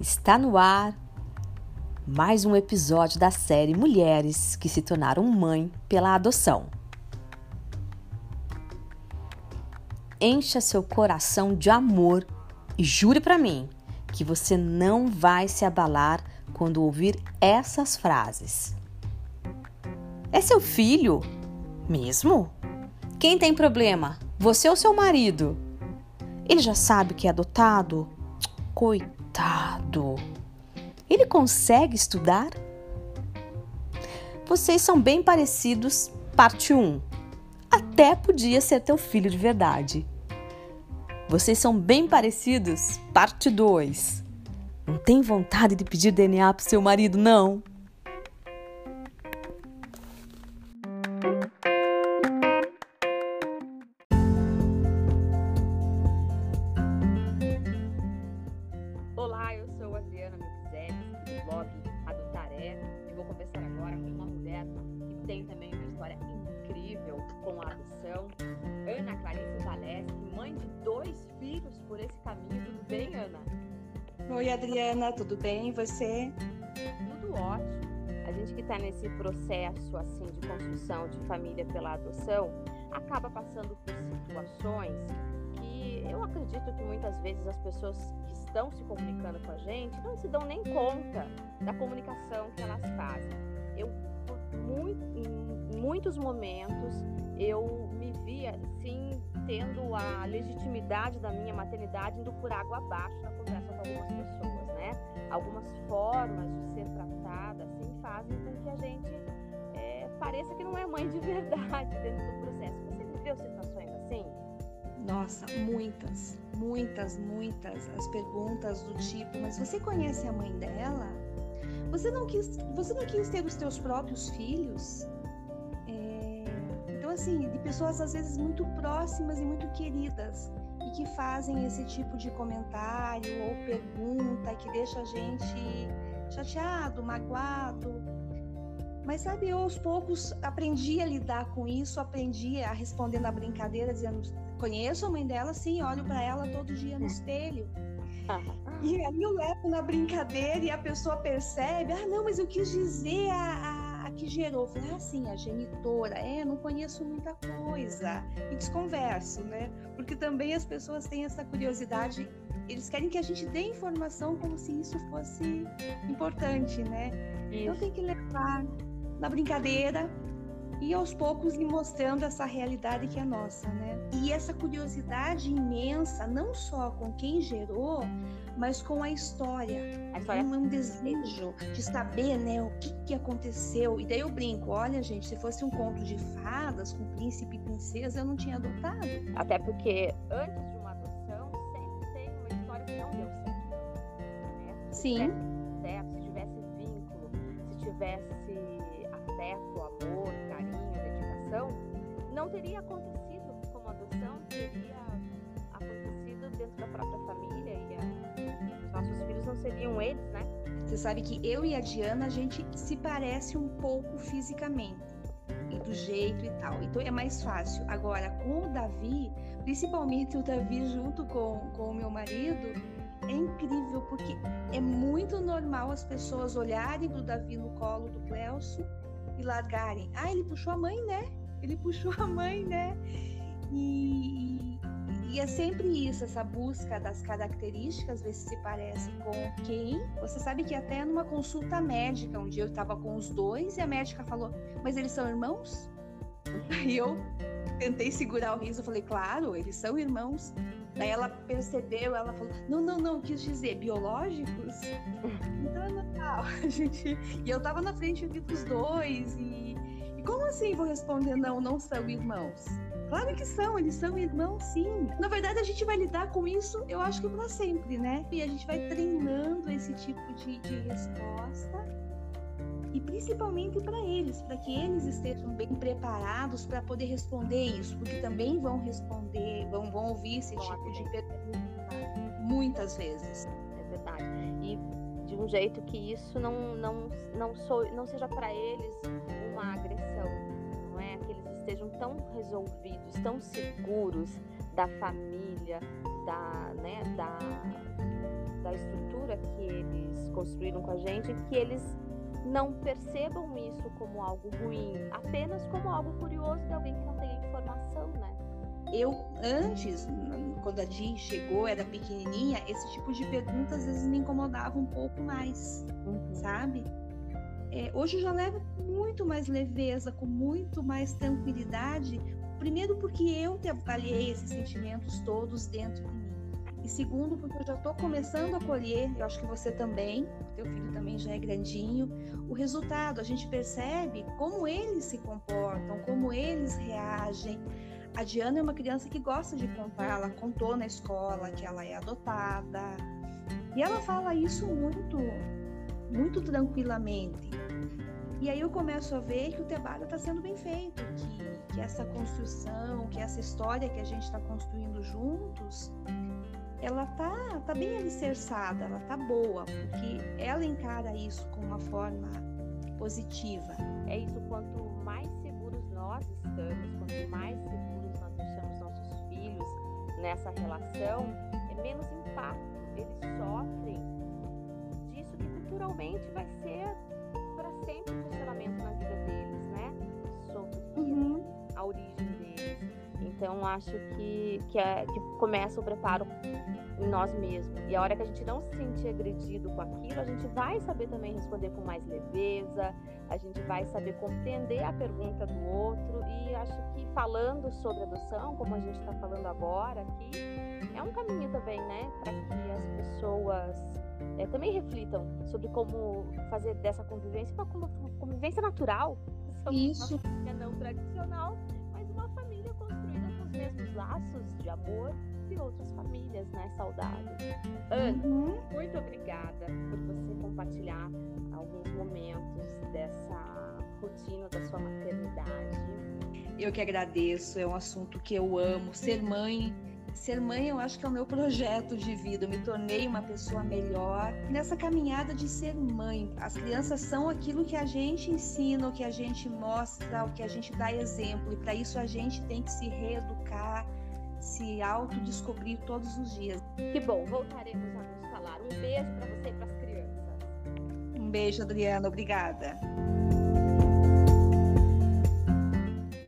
Está no ar mais um episódio da série Mulheres que se tornaram mãe pela adoção. Encha seu coração de amor e jure para mim que você não vai se abalar quando ouvir essas frases. É seu filho? Mesmo? Quem tem problema? Você ou seu marido? Ele já sabe que é adotado? Coitado Ele consegue estudar? Vocês são bem parecidos, parte 1. Até podia ser teu filho de verdade. Vocês são bem parecidos, parte 2. Não tem vontade de pedir DNA pro seu marido, não? Oi, Adriana, tudo bem? E você? Tudo ótimo. A gente que está nesse processo assim de construção de família pela adoção acaba passando por situações que eu acredito que muitas vezes as pessoas que estão se comunicando com a gente não se dão nem conta da comunicação que elas fazem. Eu, por muito, muitos momentos, eu me via assim tendo a legitimidade da minha maternidade indo por água abaixo na conversa com algumas pessoas, né? Algumas formas de ser tratada assim fazem com que a gente é, pareça que não é mãe de verdade dentro do processo. Você viveu situações assim? Nossa, muitas, muitas, muitas as perguntas do tipo, mas você conhece a mãe dela? Você não quis, você não quis ter os teus próprios filhos? Assim, de pessoas às vezes muito próximas e muito queridas e que fazem esse tipo de comentário ou pergunta que deixa a gente chateado, magoado. Mas sabe, eu aos poucos aprendi a lidar com isso, aprendi a responder na brincadeira, dizendo: conheço a mãe dela, sim, olho para ela todo dia no espelho. E aí eu levo na brincadeira e a pessoa percebe: ah, não, mas eu quis dizer a, a que gerou. Falei, ah, sim, a genitora, é, não conheço muita coisa. E desconverso, né? Porque também as pessoas têm essa curiosidade, eles querem que a gente dê informação como se isso fosse importante, né? Isso. Então tem que levar na brincadeira, e aos poucos lhe mostrando essa realidade que é nossa, né? E essa curiosidade imensa, não só com quem gerou, mas com a história. A história... Um, um desejo de saber, né, o que, que aconteceu. E daí eu brinco, olha, gente, se fosse um conto de fadas com príncipe e princesa, eu não tinha adotado. Até porque antes de uma adoção, sempre tem uma história que não deu certo. Né? Se Sim. Certo, se tivesse vínculo, se tivesse afeto, amor, não teria acontecido como adoção, teria acontecido dentro da própria família nossos filhos não seriam eles, né? Você sabe que eu e a Diana, a gente se parece um pouco fisicamente e do jeito e tal. Então é mais fácil. Agora, com o Davi, principalmente o Davi junto com, com o meu marido, é incrível porque é muito normal as pessoas olharem pro Davi no colo do Cleuso e largarem. Ah, ele puxou a mãe, né? ele puxou a mãe, né? E, e, é sempre isso, essa busca das características, ver se se parece com quem. Você sabe que até numa consulta médica, um dia eu estava com os dois e a médica falou: Mas eles são irmãos? Aí eu tentei segurar o riso, falei: Claro, eles são irmãos. Daí ela percebeu, ela falou: Não, não, não, quis dizer biológicos. Então é normal, a gente. E eu tava na frente dos dois e como assim vou responder não, não são irmãos? Claro que são, eles são irmãos sim. Na verdade, a gente vai lidar com isso, eu acho que para sempre, né? E a gente vai treinando esse tipo de, de resposta e principalmente para eles, para que eles estejam bem preparados para poder responder isso, porque também vão responder, vão, vão ouvir esse tipo de pergunta muitas vezes. É verdade. E de um jeito que isso não, não, não, sou, não seja para eles uma agressão, estejam tão resolvidos, tão seguros da família, da, né, da, da estrutura que eles construíram com a gente, que eles não percebam isso como algo ruim, apenas como algo curioso de alguém que não tem informação, né? Eu, antes, quando a Jean chegou, era pequenininha, esse tipo de perguntas às vezes me incomodava um pouco mais, uhum. sabe? É, hoje eu já levo muito mais leveza, com muito mais tranquilidade. Primeiro, porque eu trabalhei esses sentimentos todos dentro de mim. E segundo, porque eu já estou começando a colher, eu acho que você também, teu filho também já é grandinho, o resultado. A gente percebe como eles se comportam, como eles reagem. A Diana é uma criança que gosta de contar, ela contou na escola que ela é adotada. E ela fala isso muito, muito tranquilamente. E aí eu começo a ver que o trabalho está sendo bem feito, que, que essa construção, que essa história que a gente está construindo juntos, ela tá, tá bem alicerçada, ela tá boa, porque ela encara isso com uma forma positiva. É isso, quanto mais seguros nós estamos, quanto mais seguros nós deixamos nossos filhos nessa relação, é menos impacto eles sofrem culturalmente vai ser para sempre o funcionamento na vida deles, né? Sobre uhum. a origem. Então acho que, que, é, que começa o preparo em nós mesmos. E a hora que a gente não se sentir agredido com aquilo, a gente vai saber também responder com mais leveza, a gente vai saber compreender a pergunta do outro. E acho que falando sobre adoção, como a gente está falando agora aqui, é um caminho também, né, para que as pessoas é, também reflitam sobre como fazer dessa convivência uma convivência natural. Isso. Uma família não tradicional, laços de amor e outras famílias, né, saudáveis. Ana, uhum. muito obrigada por você compartilhar alguns momentos dessa rotina da sua maternidade. Eu que agradeço, é um assunto que eu amo. Ser mãe Ser mãe, eu acho que é o meu projeto de vida. Eu me tornei uma pessoa melhor nessa caminhada de ser mãe. As crianças são aquilo que a gente ensina, o que a gente mostra, o que a gente dá exemplo. E para isso a gente tem que se reeducar, se autodescobrir todos os dias. Que bom, voltaremos a nos falar. Um beijo para você e para as crianças. Um beijo, Adriana. Obrigada.